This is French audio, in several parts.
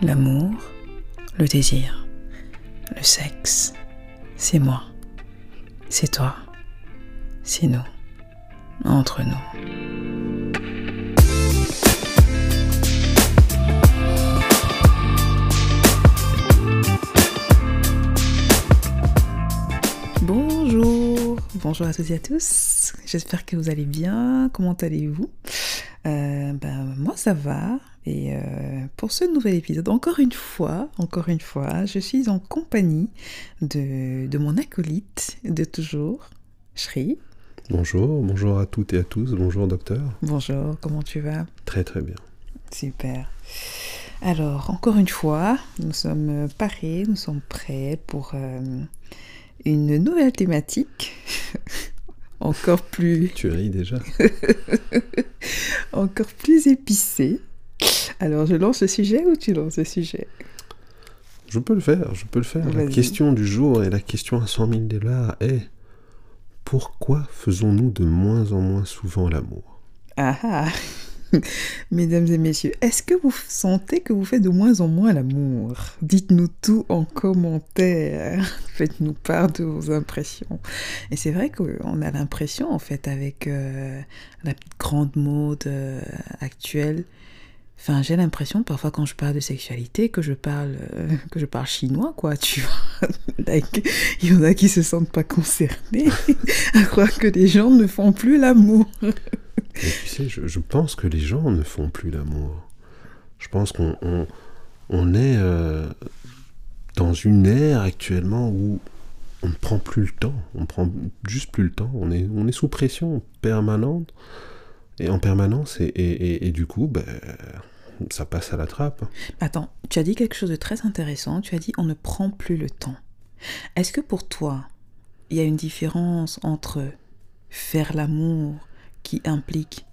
L'amour, le désir, le sexe, c'est moi, c'est toi, c'est nous, entre nous. Bonjour, bonjour à toutes et à tous. J'espère que vous allez bien. Comment allez-vous? Euh, Ben moi ça va. Et euh, pour ce nouvel épisode, encore une fois, encore une fois, je suis en compagnie de, de mon acolyte de toujours, Shri. Bonjour, bonjour à toutes et à tous, bonjour docteur. Bonjour, comment tu vas? Très très bien. Super. Alors, encore une fois, nous sommes parés, nous sommes prêts pour euh, une nouvelle thématique. encore plus, Tu ris déjà encore plus épicée. Alors, je lance le sujet ou tu lances le sujet? Je peux le faire, je peux le faire. La question du jour et la question à 100 000 dollars est pourquoi faisons-nous de moins en moins souvent l'amour? Ah ah Mesdames et messieurs, est-ce que vous sentez que vous faites de moins en moins l'amour? Dites-nous tout en commentaire. Faites-nous part de vos impressions. Et c'est vrai qu'on a l'impression, en fait, avec euh, la grande mode euh, actuelle, Enfin, j'ai l'impression parfois quand je parle de sexualité que je parle euh, que je parle chinois quoi, tu vois. Il y en a qui se sentent pas concernés à croire que les gens ne font plus l'amour. Tu sais, je, pense que les gens ne font plus l'amour. Je pense qu'on on, on est euh, dans une ère actuellement où on ne prend plus le temps. On prend juste plus le temps. On est, on est sous pression permanente et en permanence. Et, et, et- et du coup, ben, ça passe à la trappe. Attends, tu as dit quelque chose de très intéressant. Tu as dit on ne prend plus le temps. Est-ce que pour toi, il y a une différence entre faire l'amour qui implique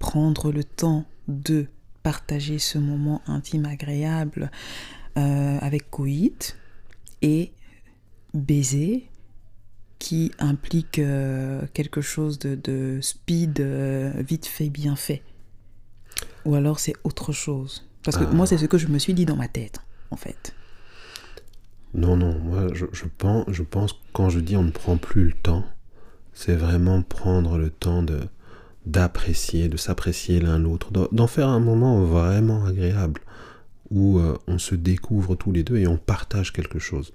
prendre le temps de partager ce moment intime agréable euh, avec coït et baiser qui implique euh, quelque chose de, de speed, euh, vite fait, bien fait Ou alors c'est autre chose Parce que Ah. moi, c'est ce que je me suis dit dans ma tête, en fait. Non, non, moi je, je pense, je pense quand je dis on ne prend plus le temps, c'est vraiment prendre le temps de d'apprécier, de s'apprécier l'un l'autre, d'en- faire un moment vraiment agréable où euh, on se découvre tous les deux et on partage quelque chose.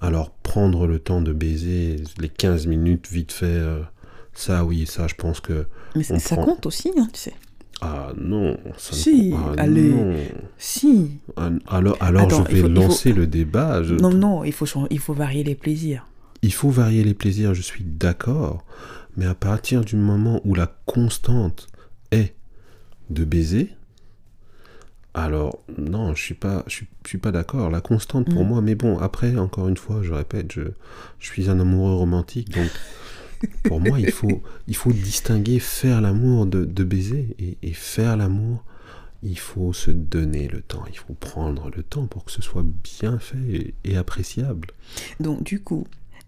Alors prendre le temps de baiser les 15 minutes vite fait, euh, ça oui, ça je pense que... Mais ça, prend- compte aussi, hein, tu sais. Ah non, ça ne- Si, ah, allez. non. Si. Alors, alors Attends, je vais faut- il faut- lancer le débat. je- Non, non, il faut, il faut varier les plaisirs. Il faut varier les plaisirs, je suis d'accord, mais à partir du moment où la constante est de baiser, alors non, je suis pas, je suis, je suis pas d'accord. La constante pour Mm. moi, mais bon, après, encore une fois, je répète, je, je suis un amoureux romantique, donc pour moi, il faut, il faut distinguer faire l'amour de, de baiser et, et faire l'amour. Il faut se donner le temps, il faut prendre le temps pour que ce soit bien fait et- et appréciable. Donc, du coup,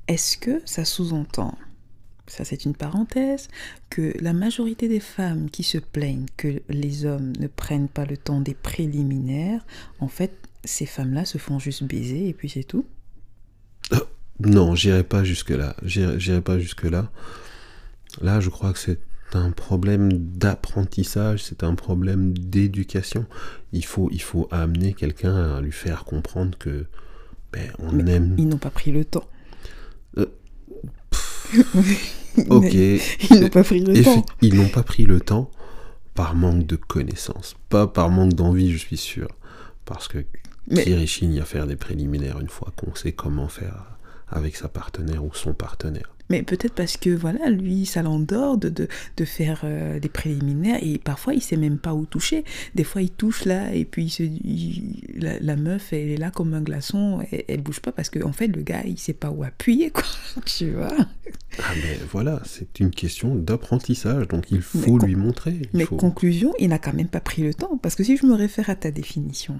est-ce que ça sous-entend, ça c'est une parenthèse, que la majorité des femmes qui se plaignent que les hommes ne prennent pas le temps des préliminaires, en fait, ces femmes-là se font juste baiser et puis c'est tout Non, j'irai pas jusque-là. J'irai pas jusque-là. Là, je crois que c'est un problème d'apprentissage, c'est un problème d'éducation. Il faut, il faut amener quelqu'un à lui faire comprendre que ben, on Mais aime. Ils n'ont pas pris le temps. Euh, Ok. Ils n'ont pas pris le temps. Ils n'ont pas pris le temps par manque de connaissances, pas par manque d'envie, je suis sûr. Parce que Mais- qui réchigne à faire des préliminaires une fois qu'on sait comment faire avec sa partenaire ou son partenaire Mais peut-être parce que voilà, lui, ça l'endort de, de, de faire euh, des préliminaires et parfois il sait même pas où toucher. Des fois il touche là et puis il se, il- la, la meuf elle est là comme un glaçon, elle, elle bouge pas parce qu'en en fait le gars il sait pas où appuyer quoi, tu vois. Ah mais voilà, c'est une question d'apprentissage, donc il faut lui montrer. il Mais faut- conclusion, il n'a quand même pas pris le temps parce que si je me réfère à ta définition,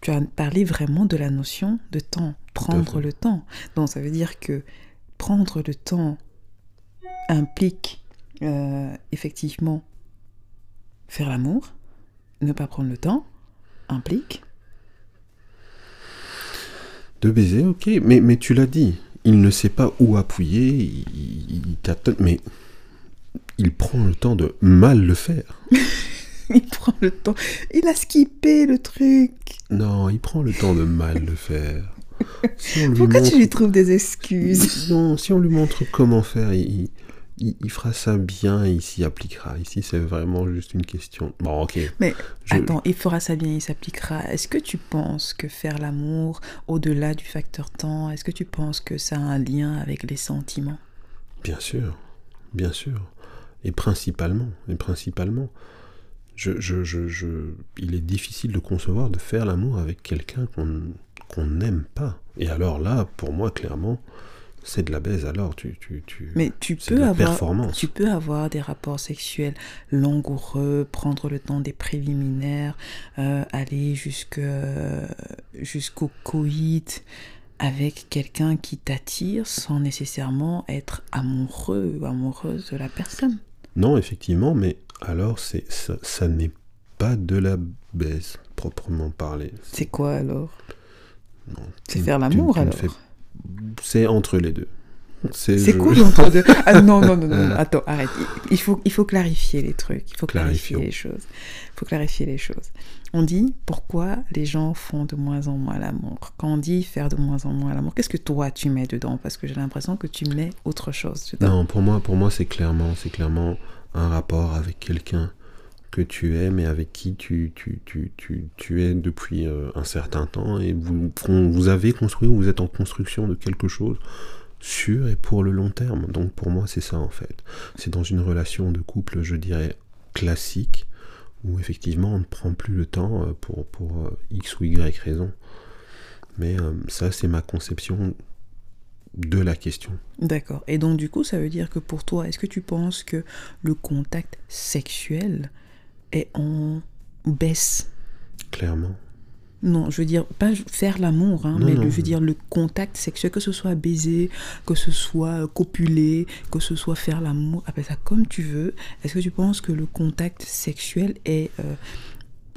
tu as parlé vraiment de la notion de temps, prendre le temps. Donc ça veut dire que prendre le temps implique euh, effectivement faire l'amour, ne pas prendre le temps, implique De baiser, ok, mais, mais tu l'as dit, il ne sait pas où appuyer, il, il, mais il prend le temps de mal le faire. il prend le temps. Il a skippé le truc. Non, il prend le temps de mal le faire. Si Pourquoi tu lui trouves des excuses? Non, si on lui montre comment faire, il, il, il fera ça bien et il s'y appliquera. Ici, c'est vraiment juste une question. Bon, ok. Mais attends, il fera ça bien, il s'appliquera. Est-ce que tu penses que faire l'amour, au-delà du facteur temps, est-ce que tu penses que ça a un lien avec les sentiments? Bien sûr, bien sûr. Et principalement, et principalement. Je, je, je, je, il est difficile de concevoir de faire l'amour avec quelqu'un qu'on qu'on n'aime pas. Et alors là, pour moi, clairement, c'est de la baise. Alors, tu, tu, tu Mais tu de peux la avoir, performance. tu peux avoir des rapports sexuels langoureux, prendre le temps des préliminaires, euh, aller jusque jusqu'au coït avec quelqu'un qui t'attire sans nécessairement être amoureux ou amoureuse de la personne. Non, effectivement, mais alors c'est ça, ça n'est pas de la baise proprement parlé. C'est quoi alors? Non, C'est faire l'amour alors fais- C'est entre les deux. C'est je- quoi l'entre deux Ah non, non, non, non, non, attends, arrête. Il- faut, il faut clarifier les trucs. Il faut clarifier les choses. Il faut clarifier les choses. On dit pourquoi les gens font de moins en moins l'amour? Quand on dit faire de moins en moins l'amour, qu'est-ce que toi tu mets dedans? Parce que j'ai l'impression que tu mets autre chose dedans. Non, pour moi, pour moi, c'est clairement, c'est clairement un rapport avec quelqu'un que tu aimes et avec qui tu, tu, tu, tu, tu es depuis euh, un certain temps et vous, vous avez construit ou vous êtes en construction de quelque chose sur et pour le long terme. Donc pour moi, c'est ça en fait. C'est dans une relation de couple, je dirais, classique, où effectivement on ne prend plus le temps euh, pour, pour euh, X ou Y raison. Mais ça, c'est ma conception de la question. D'accord. Et donc, du coup, ça veut dire que pour toi, est-ce que tu penses que le contact sexuel est en baisse Clairement. Non, je veux dire, pas faire l'amour, hein, mais non. je veux dire le contact sexuel, que ce soit baiser, que ce soit euh, copuler, que ce soit faire l'amour, appelle ça comme tu veux. Est-ce que tu penses que le contact sexuel est euh,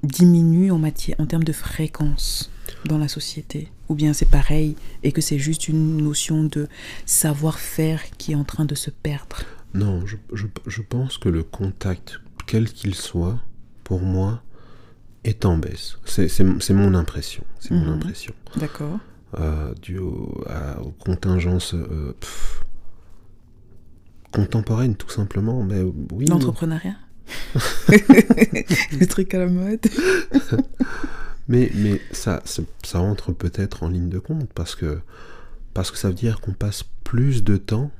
diminue en matière, en termes de fréquence dans la société? Ou bien c'est pareil et que c'est juste une notion de savoir-faire qui est en train de se perdre? Non, je, je- je pense que le contact, quel qu'il soit, pour moi, est en baisse. C'est mon impression. C'est mon Mhm. impression. D'accord Euh, dû au- à- aux contingences euh, pff, contemporaines, tout simplement. Mais oui. L'entrepreneuriat Le truc à la mode Mais, mais ça, ça, ça entre peut-être en ligne de compte parce que, parce que ça veut dire qu'on passe plus de temps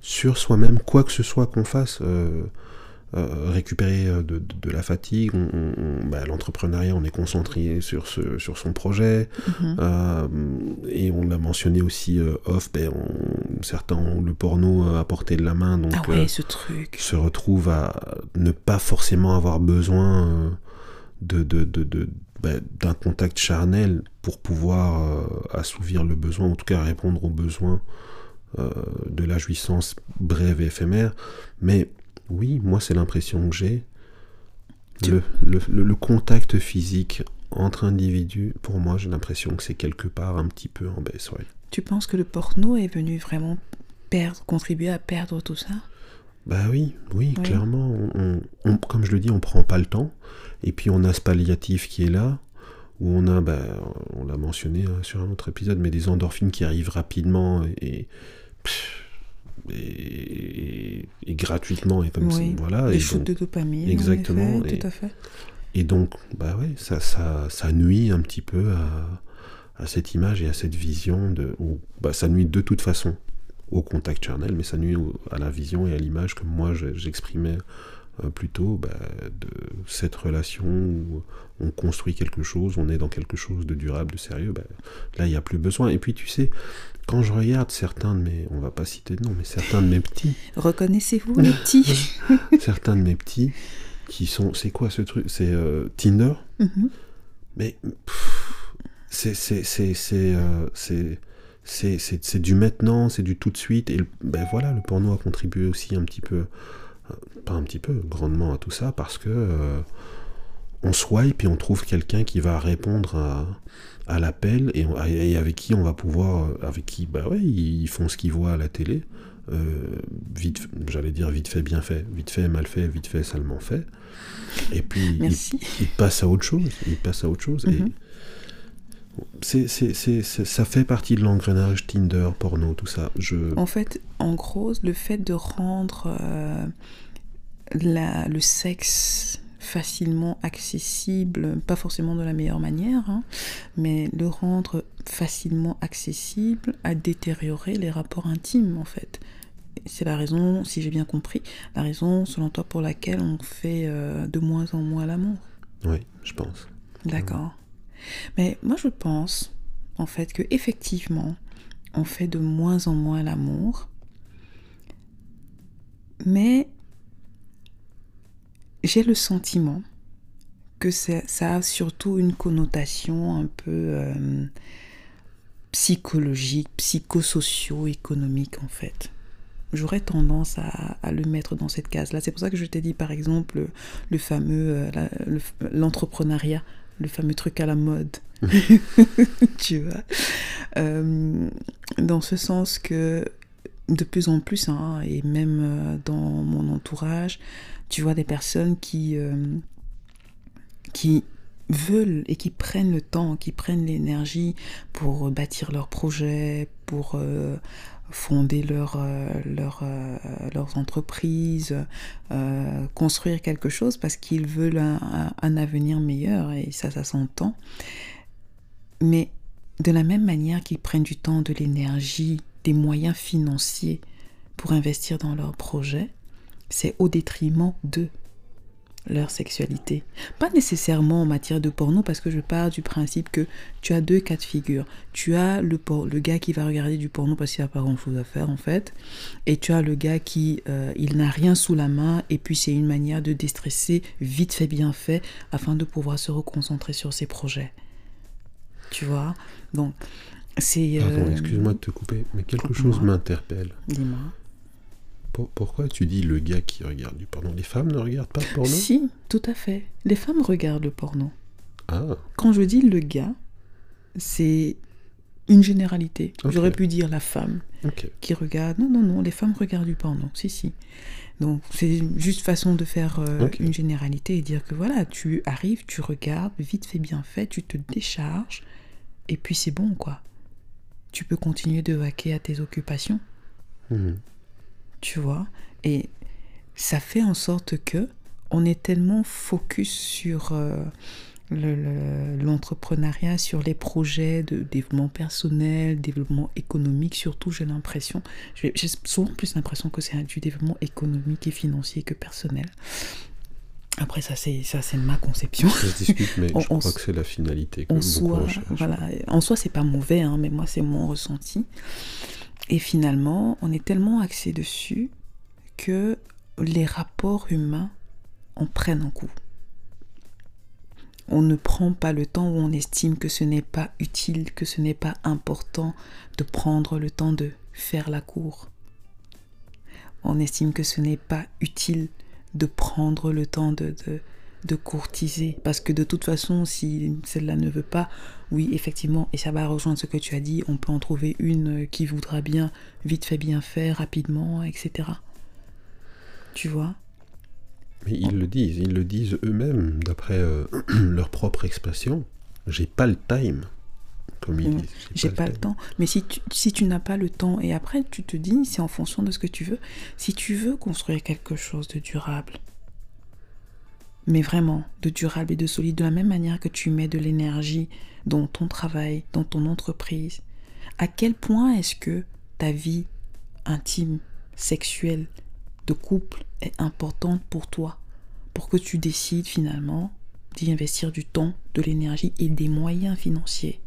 sur soi-même, quoi que ce soit qu'on fasse. euh, euh, récupérer euh, de, de- de la fatigue, on- on- on- bah, l'entrepreneuriat, on est concentré sur, ce, sur son projet, Mhm. euh, et on l'a mentionné aussi euh, off, ben, on- certains ont le porno à portée de la main, donc Ah ouais, ce truc. se retrouvent à ne pas forcément avoir besoin de, de, de, de- bah, d'un contact charnel pour pouvoir euh, assouvir le besoin, en tout cas répondre aux besoins euh, de la jouissance brève et éphémère. Mais oui, moi c'est l'impression que j'ai. Le, le, le- le contact physique entre individus, pour moi j'ai l'impression que c'est quelque part un petit peu en baisse. Ouais. Tu penses que le porno est venu vraiment perdre, contribuer à perdre tout ça? Bah oui, oui, Oui. clairement. On, on- on- comme je le dis, on prend pas le temps. Et puis on a ce palliatif qui est là, où on a, bah, on l'a mentionné hein, sur un autre épisode, mais des endorphines qui arrivent rapidement et, pff, et, et gratuitement et comme ça, voilà. Des Et, shoots donc, de dopamine. en exactement, effet, et- tout à fait. et donc, bah ouais, ça, ça, ça nuit un petit peu à, à cette image et à cette vision de, bah, ça nuit de toute façon au contact charnel, mais ça nuit à la vision et à l'image que moi je- j'exprimais euh, plutôt bah, de cette relation où on construit quelque chose, on est dans quelque chose de durable, de sérieux, bah, là il n'y a plus besoin. Et puis tu sais, quand je regarde certains de mes, on va pas citer de nom, mais certains de mes petits, Reconnaissez-vous les petits certains de mes petits qui sont, c'est quoi ce truc? C'est euh, Tinder? Mhm. mais pff, c'est c'est c'est c'est euh, c'est c'est c'est c'est du maintenant, c'est du tout de suite et le- ben voilà, le porno a contribué aussi un petit peu pas un petit peu, grandement à tout ça, parce que euh, on swipe et on trouve quelqu'un qui va répondre à, à l'appel et, et, avec qui on va pouvoir, euh, avec qui, bah ouais, ils font ce qu'ils voient à la télé, euh, vite, j'allais dire vite fait, bien fait, vite fait, mal fait, vite fait, salement fait, et puis Merci. ils, ils passent à autre chose, ils passent à autre chose, et Mhm. ça fait partie de l'engrenage Tinder, porno, tout ça. Je, En fait, en gros, le fait de rendre euh, la- le sexe facilement accessible, pas forcément de la meilleure manière, hein, mais le rendre facilement accessible a détérioré les rapports intimes, en fait. C'est la raison, si j'ai bien compris, la raison selon toi pour laquelle on fait euh, de moins en moins l'amour. oui, je pense. D'accord. Mais moi, je pense, en fait, que effectivement, on fait de moins en moins l'amour. Mais j'ai le sentiment que ça, ça a surtout une connotation un peu euh, psychologique, psychosocio-économique, en fait. J'aurais tendance à, à le mettre dans cette case-là. C'est pour ça que je t'ai dit, par exemple, le, fameux, euh, le- l'entrepreneuriat, le fameux truc à la mode. tu vois. Euh, dans ce sens que de plus en plus, hein, et même dans mon entourage, tu vois des personnes qui, euh, qui veulent et qui prennent le temps, qui prennent l'énergie pour bâtir leur projet, pour euh, fonder leur, euh, leur, euh, leurs entreprises, euh, construire quelque chose parce qu'ils veulent un avenir meilleur et ça, ça s'entend. Mais de la même manière qu'ils prennent du temps, de l'énergie, des moyens financiers pour investir dans leur projet, c'est au détriment de leur sexualité. Pas nécessairement en matière de porno, parce que je pars du principe que tu as deux cas de figure. Tu as le, por- le gars qui va regarder du porno parce qu'il n'a pas grand-chose à faire en fait, et tu as le gars qui, euh, il n'a rien sous la main, et puis c'est une manière de déstresser vite fait, bien fait, afin de pouvoir se reconcentrer sur ses projets. Tu vois? Donc, c'est... Pardon, euh, excuse-moi de te couper, mais quelque chose m'interpelle. Dis-moi. Pour- pourquoi tu dis le gars qui regarde du porno? Les femmes ne regardent pas de porno? Si, tout à fait. Les femmes regardent le porno. Ah, Quand je dis le gars, c'est une généralité. J'aurais pu dire la femme qui regarde. Non, non, non, les femmes regardent du porno. Si, si. Donc, c'est juste façon de faire euh, une généralité et dire que voilà, tu arrives, tu regardes, vite fait, bien fait, tu te décharges, et puis c'est bon, quoi. Tu peux continuer de vaquer à tes occupations Mhm. Tu vois et ça fait en sorte que on est tellement focus sur euh, le- le- l'entrepreneuriat, sur les projets de développement personnel, développement économique, surtout j'ai l'impression, j'ai souvent plus l'impression que c'est du développement économique et financier que personnel. Après ça c'est ça c'est ma conception. Ça se discute, mais On- je on crois que c'est la finalité que en soi, voilà, en soi, c'est pas mauvais, hein, mais moi, c'est mon ressenti. Et finalement, on est tellement axé dessus que les rapports humains en prennent un coup. On ne prend pas le temps où on estime que ce n'est pas utile, que ce n'est pas important de prendre le temps de faire la cour. On estime que ce n'est pas utile de prendre le temps de, de, de courtiser. Parce que de toute façon, si celle-là ne veut pas, oui, effectivement, et ça va rejoindre ce que tu as dit, on peut en trouver une qui voudra bien, vite fait, bien fait, rapidement, etc. Tu vois? Mais ils le disent, ils le disent eux-mêmes, d'après euh, leur propre expression. J'ai pas le time, comme ils disent. J'ai pas le temps. Mais si tu, si tu n'as pas le temps, et après tu te dis, c'est en fonction de ce que tu veux, si tu veux construire quelque chose de durable, mais vraiment de durable et de solide, de la même manière que tu mets de l'énergie dans ton travail, dans ton entreprise, à quel point est-ce que ta vie intime, sexuelle, de couple est importante pour toi, pour que tu décides finalement d'y investir du temps, de l'énergie et des moyens financiers.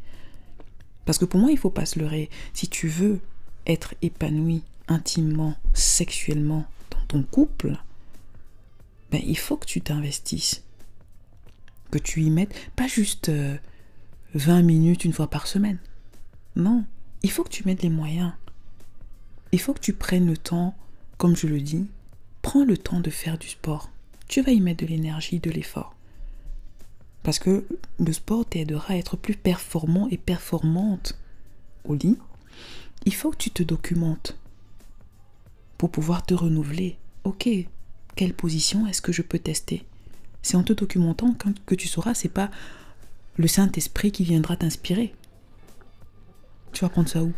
Parce que pour moi, il faut pas se leurrer. Si tu veux être épanoui intimement, sexuellement dans ton couple, ben, il faut que tu t'investisses. Que tu y mettes pas juste euh, 20 minutes une fois par semaine. Non, il faut que tu mettes les moyens. Il faut que tu prennes le temps, comme je le dis, prends le temps de faire du sport. Tu vas y mettre de l'énergie, de l'effort. Parce que le sport t'aidera à être plus performant et performante au lit. Il faut que tu te documentes pour pouvoir te renouveler. Ok, quelle position est-ce que je peux tester C'est en te documentant que tu sauras, c'est pas le Saint-Esprit qui viendra t'inspirer. Tu vas prendre ça où?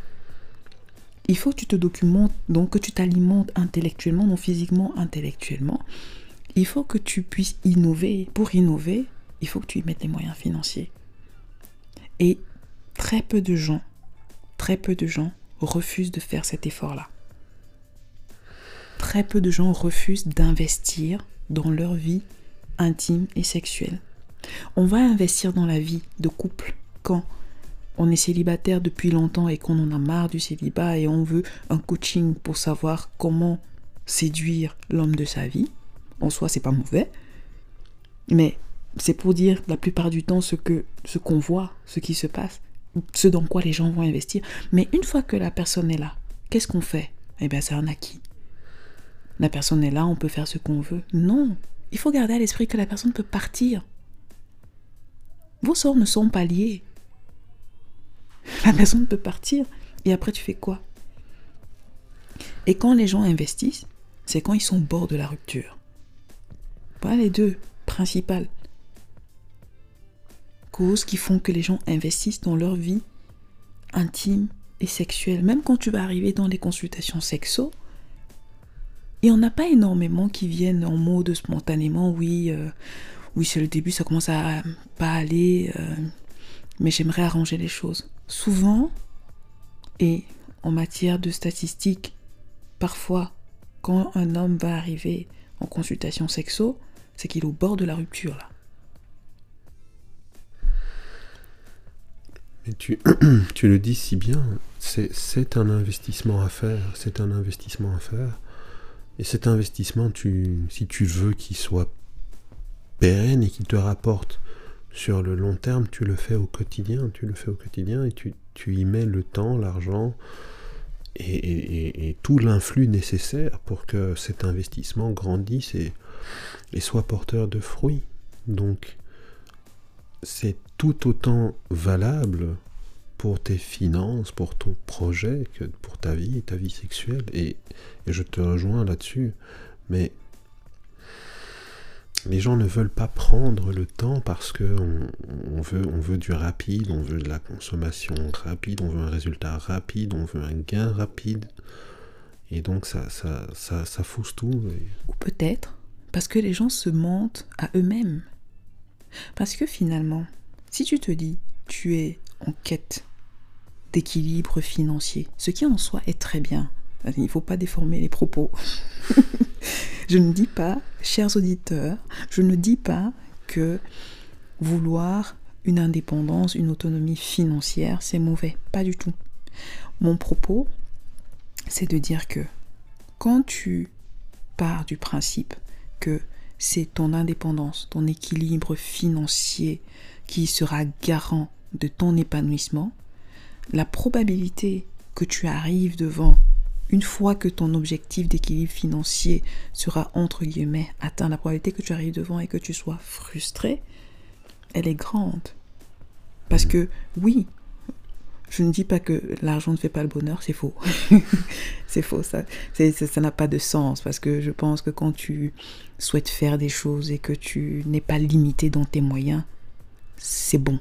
Il faut que tu te documentes, donc que tu t'alimentes intellectuellement, non physiquement, intellectuellement. Il faut que tu puisses innover. Pour innover, il faut que tu y mettes les moyens financiers. Et très peu de gens, très peu de gens refusent de faire cet effort-là. Très peu de gens refusent d'investir dans leur vie intime et sexuelle. On va investir dans la vie de couple quand on est célibataire depuis longtemps et qu'on en a marre du célibat et on veut un coaching pour savoir comment séduire l'homme de sa vie. En soi, c'est pas mauvais. Mais c'est pour dire la plupart du temps ce que ce qu'on voit, ce qui se passe, ce dans quoi les gens vont investir. Mais une fois que la personne est là, qu'est-ce qu'on fait? Eh bien, c'est un acquis. La personne est là, on peut faire ce qu'on veut. Non, il faut garder à l'esprit que la personne peut partir. Vos sorts ne sont pas liés. La personne peut partir et après tu fais quoi? Et quand les gens investissent, c'est quand ils sont au bord de la rupture. Voilà les deux principales causes qui font que les gens investissent dans leur vie intime et sexuelle. Même quand tu vas arriver dans les consultations sexo, il n'y en a pas énormément qui viennent en mode spontanément, oui, euh, oui c'est le début, ça commence à pas aller, euh, mais j'aimerais arranger les choses. Souvent, et en matière de statistiques, parfois, quand un homme va arriver en consultation sexo, c'est qu'il est au bord de la rupture là. Mais tu, tu le dis si bien, c'est un investissement à faire, c'est un investissement à faire. Et cet investissement, tu, si tu veux qu'il soit pérenne et qu'il te rapporte sur le long terme, tu le fais au quotidien, tu le fais au quotidien et tu, y mets le temps, l'argent et, tout l'influx nécessaire pour que cet investissement grandisse et soit porteur de fruits. Donc, c'est tout autant valable pour tes finances, pour ton projet, que pour ta vie, ta vie sexuelle. Et, je te rejoins là-dessus. Mais les gens ne veulent pas prendre le temps parce que on, veut, on veut du rapide, on veut de la consommation rapide, on veut un résultat rapide, on veut un gain rapide. Et donc ça, ça, ça, ça fousse tout. Ou peut-être parce que les gens se mentent à eux-mêmes. Parce que finalement, si tu te dis, tu es en quête d'équilibre financier, ce qui en soi est très bien. Il ne faut pas déformer les propos. je ne dis pas, chers auditeurs, je ne dis pas que vouloir une indépendance, une autonomie financière, c'est mauvais. Pas du tout. Mon propos, c'est de dire que quand tu pars du principe que c'est ton indépendance, ton équilibre financier qui sera garant de ton épanouissement, la probabilité que tu arrives devant, une fois que ton objectif d'équilibre financier sera entre guillemets atteint, la probabilité que tu arrives devant et que tu sois frustré, elle est grande. Parce que oui, je ne dis pas que l'argent ne fait pas le bonheur, c'est faux. c'est faux, ça. Ça n'a pas de sens parce que je pense que quand tu souhaites faire des choses et que tu n'es pas limité dans tes moyens, c'est bon.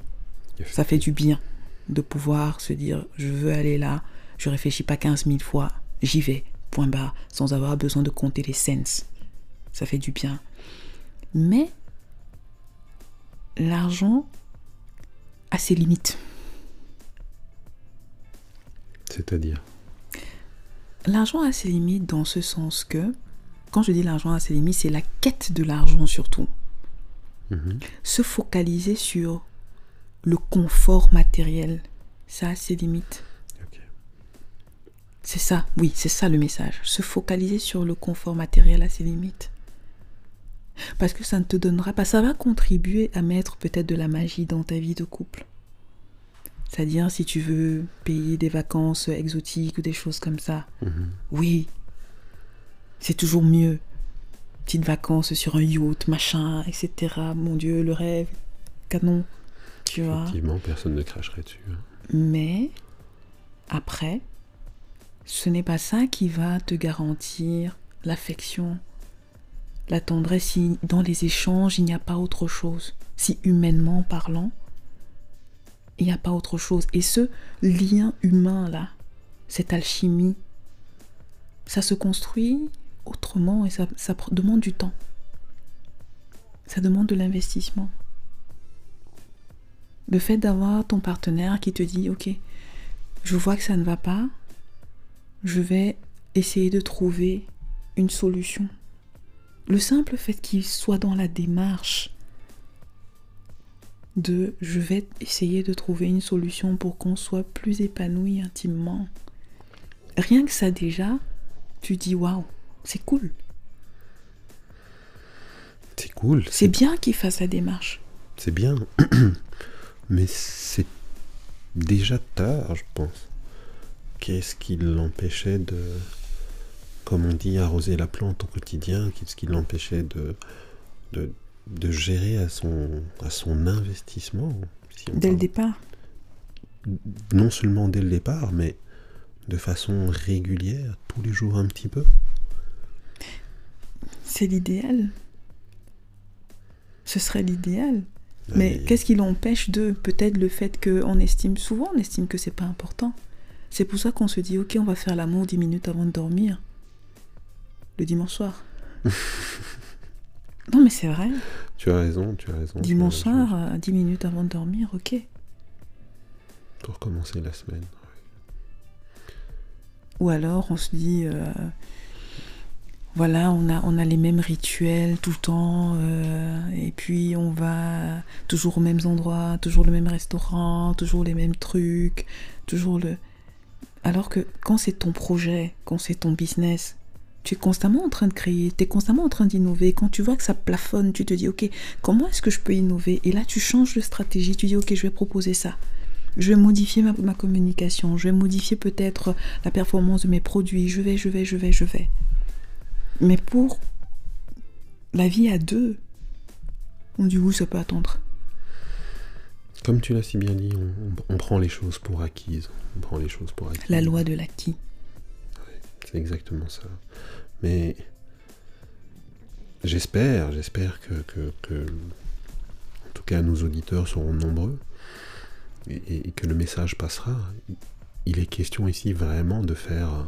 Ça fait du bien de pouvoir se dire je veux aller là, je réfléchis pas 15 000 fois, j'y vais, point barre, sans avoir besoin de compter les cents. Ça fait du bien. Mais l'argent a ses limites. C'est-à-dire? L'argent a ses limites dans ce sens que, quand je dis l'argent a ses limites, c'est la quête de l'argent surtout. Mhm. Se focaliser sur le confort matériel, ça a ses limites. C'est ça, oui, c'est ça le message. Se focaliser sur le confort matériel a ses limites. Parce que ça ne te donnera pas, ça va contribuer à mettre peut-être de la magie dans ta vie de couple. C'est-à-dire si tu veux payer des vacances exotiques ou des choses comme ça. Mhm. Oui, c'est toujours mieux. petites vacances sur un yacht, machin, etc. Mon Dieu, le rêve, canon, tu vois. Effectivement, personne ne cracherait dessus. hein. Mais après, ce n'est pas ça qui va te garantir l'affection, la tendresse si dans les échanges il n'y a pas autre chose. Si humainement parlant, il n'y a pas autre chose. Et ce lien humain-là, cette alchimie, ça se construit autrement et ça, demande du temps. Ça demande de l'investissement. Le fait d'avoir ton partenaire qui te dit, ok, je vois que ça ne va pas, je vais essayer de trouver une solution. Le simple fait qu'il soit dans la démarche de je vais essayer de trouver une solution pour qu'on soit plus épanoui intimement. Rien que ça déjà, tu dis waouh, c'est cool. C'est cool. C'est bien qu'il fasse la démarche. C'est bien. Mais c'est déjà tard, je pense. Qu'est-ce qui l'empêchait de, comme on dit, arroser la plante au quotidien? Qu'est-ce qui l'empêchait de, de, de gérer à son, à son investissement si Dès le départ. Non seulement dès le départ, mais de façon régulière, tous les jours un petit peu. C'est l'idéal. Ce serait l'idéal. Mais qu'est-ce qui l'empêche de Peut-être le fait qu'on estime, souvent on estime que c'est pas important. C'est pour ça qu'on se dit, ok, on va faire l'amour 10 minutes avant de dormir. Le dimanche soir. non mais c'est vrai. Tu as raison, tu as raison. Dimanche soir, euh, 10 minutes avant de dormir, ok. Pour commencer la semaine. Ou alors on se dit, euh, voilà, on a, on a les mêmes rituels tout le temps, euh, et puis on va toujours aux mêmes endroits, toujours le même restaurant, toujours les mêmes trucs, toujours le... Alors que quand c'est ton projet, quand c'est ton business, tu es constamment en train de créer, tu es constamment en train d'innover. Quand tu vois que ça plafonne, tu te dis, ok, comment est-ce que je peux innover? Et là, tu changes de stratégie, tu dis, ok, je vais proposer ça. Je vais modifier ma, ma communication, je vais modifier peut-être la performance de mes produits, je vais, je vais, je vais, je vais. Mais pour la vie à deux, on dit oui, ça peut attendre. Comme tu l'as si bien dit, on, on prend les choses pour acquises. On prend les choses pour acquises. La loi de l'acquis. C'est exactement ça. Mais j'espère, j'espère que, que- que- en tout cas, nos auditeurs seront nombreux et que le message passera. Il est question ici vraiment de faire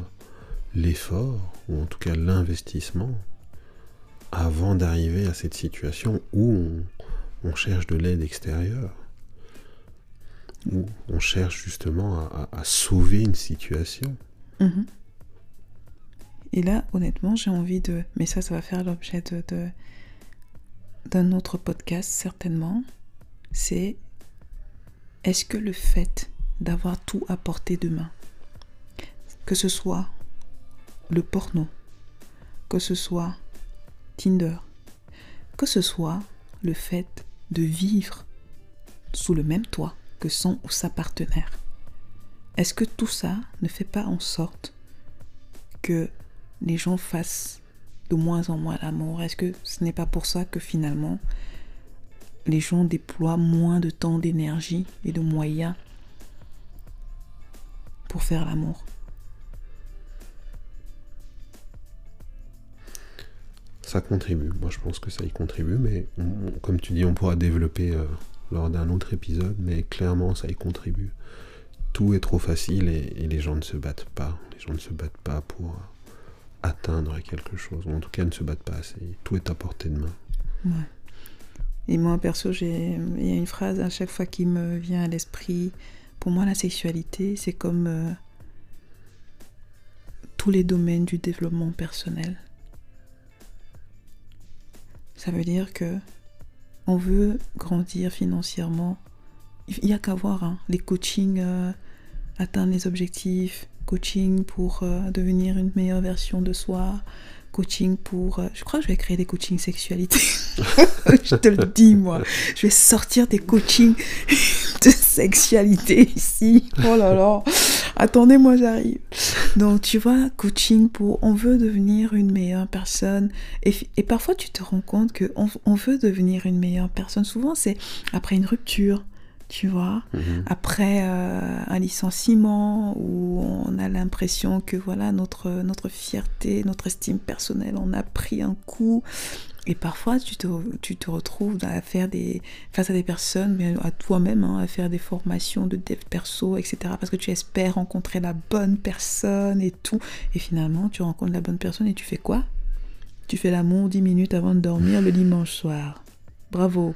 l'effort, ou en tout cas l'investissement, avant d'arriver à cette situation où on, cherche de l'aide extérieure, où on cherche justement à- sauver une situation. Mhm. Et là, honnêtement, j'ai envie de... Mais ça, ça va faire l'objet de, d'un autre podcast, certainement. C'est... Est-ce que le fait d'avoir tout à portée de main, que ce soit le porno, que ce soit Tinder, que ce soit le fait de vivre sous le même toit que son ou sa partenaire, est-ce que tout ça ne fait pas en sorte que les gens fassent de moins en moins l'amour? Est-ce que ce n'est pas pour ça que finalement les gens déploient moins de temps, d'énergie et de moyens pour faire l'amour? Ça contribue, moi je pense que ça y contribue, mais comme tu dis, on pourra développer euh, lors d'un autre épisode, mais clairement ça y contribue. Tout est trop facile et, les gens ne se battent pas. Les gens ne se battent pas pour euh, atteindre quelque chose, ou en tout cas ne se battent pas assez. Tout est à portée de main. Et moi, perso, il y a une phrase à chaque fois qui me vient à l'esprit. Pour moi, la sexualité, c'est comme euh, tous les domaines du développement personnel. Ça veut dire que on veut grandir financièrement. Il n'y a qu'à voir hein, les coachings, euh, atteindre les objectifs, coaching pour euh, devenir une meilleure version de soi, coaching pour... euh, je crois que je vais créer des coachings sexualité. je te le dis, moi. Je vais sortir des coachings de sexualité ici. Oh là là. Attendez, moi j'arrive. Donc tu vois, coaching pour on veut devenir une meilleure personne. Et, et parfois tu te rends compte que on, on veut devenir une meilleure personne. Souvent c'est après une rupture, tu vois, Mhm. après euh, un licenciement où on a l'impression que voilà notre notre fierté, notre estime personnelle en a pris un coup. Et parfois, tu te, retrouves à faire des, face à des personnes, mais à toi-même, hein, à faire des formations de dev perso, etc. Parce que tu espères rencontrer la bonne personne et tout. Et finalement, tu rencontres la bonne personne et tu fais quoi? Tu fais l'amour 10 minutes avant de dormir le dimanche soir. Bravo.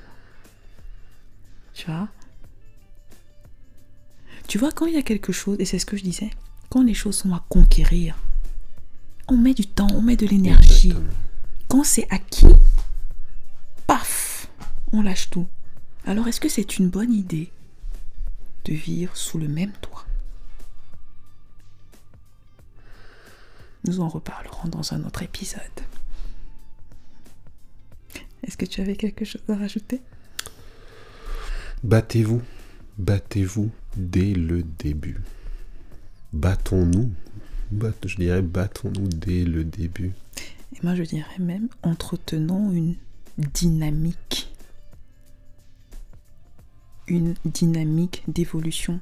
Tu vois? Tu vois, quand il y a quelque chose, et c'est ce que je disais, quand les choses sont à conquérir, on met du temps, on met de l'énergie. Quand c'est acquis, paf, on lâche tout. Alors est-ce que c'est une bonne idée de vivre sous le même toit? Nous en reparlerons dans un autre épisode. Est-ce que tu avais quelque chose à rajouter? Battez-vous, battez-vous dès le début. Battons-nous, Bat- je dirais battons-nous dès le début. Moi je dirais même entretenons une dynamique. Une dynamique d'évolution.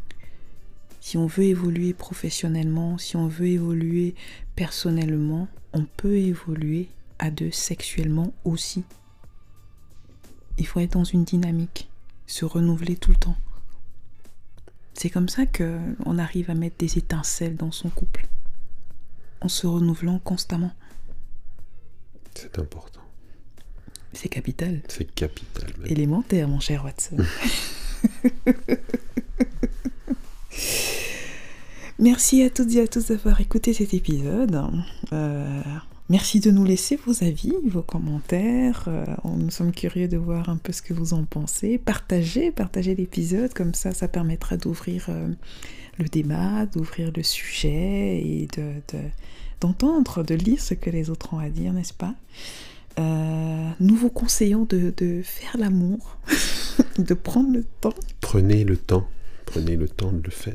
Si on veut évoluer professionnellement, si on veut évoluer personnellement, on peut évoluer à deux sexuellement aussi. Il faut être dans une dynamique, se renouveler tout le temps. C'est comme ça que on arrive à mettre des étincelles dans son couple, en se renouvelant constamment. C'est important. C'est capital. C'est capital. même. Élémentaire, mon cher Watson. Merci à toutes et à tous d'avoir écouté cet épisode. Euh, merci de nous laisser vos avis, vos commentaires. Euh, nous sommes curieux de voir un peu ce que vous en pensez. Partagez, partagez l'épisode, comme ça, ça permettra d'ouvrir euh, le débat, d'ouvrir le sujet et de, de- d'entendre, de lire ce que les autres ont à dire, n'est-ce pas? Euh, Nous vous conseillons de, de faire l'amour, de prendre le temps. Prenez le temps. Prenez le temps de le faire.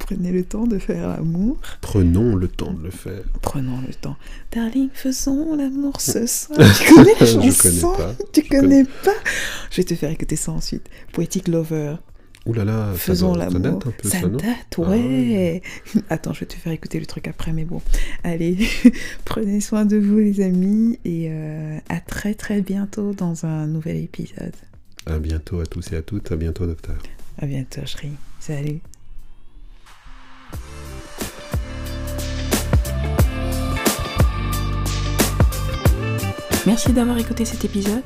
Prenez le temps de faire l'amour. Prenons le temps de le faire. Prenons le temps. Darling, faisons l'amour ce soir. Tu connais la Je chanson? connais pas. Tu Je connais pas? Je vais te faire écouter ça ensuite. Poetic Lover. Ouh là là, ça, Faisons doit- ça date un peu ça, date, Ah ouais. Attends, je vais te faire écouter le truc après, mais bon. Allez, prenez soin de vous, les amis, et euh, à très très bientôt dans un nouvel épisode. À bientôt à tous et à toutes. À bientôt, docteur. À bientôt, chérie. Salut. Merci d'avoir écouté cet épisode.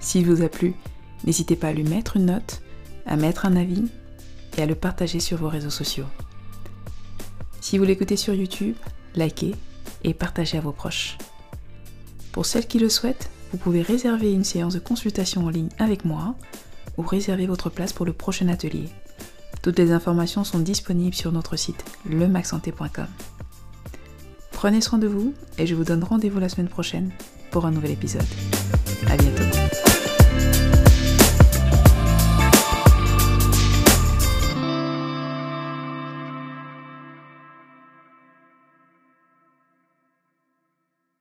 S'il vous a plu, n'hésitez pas à lui mettre une note, à mettre un avis et à le partager sur vos réseaux sociaux. Si vous l'écoutez sur YouTube, likez et partagez à vos proches. Pour celles qui le souhaitent, vous pouvez réserver une séance de consultation en ligne avec moi ou réserver votre place pour le prochain atelier. Toutes les informations sont disponibles sur notre site lemaxsanté.com. Prenez soin de vous et je vous donne rendez-vous la semaine prochaine pour un nouvel épisode. À bientôt.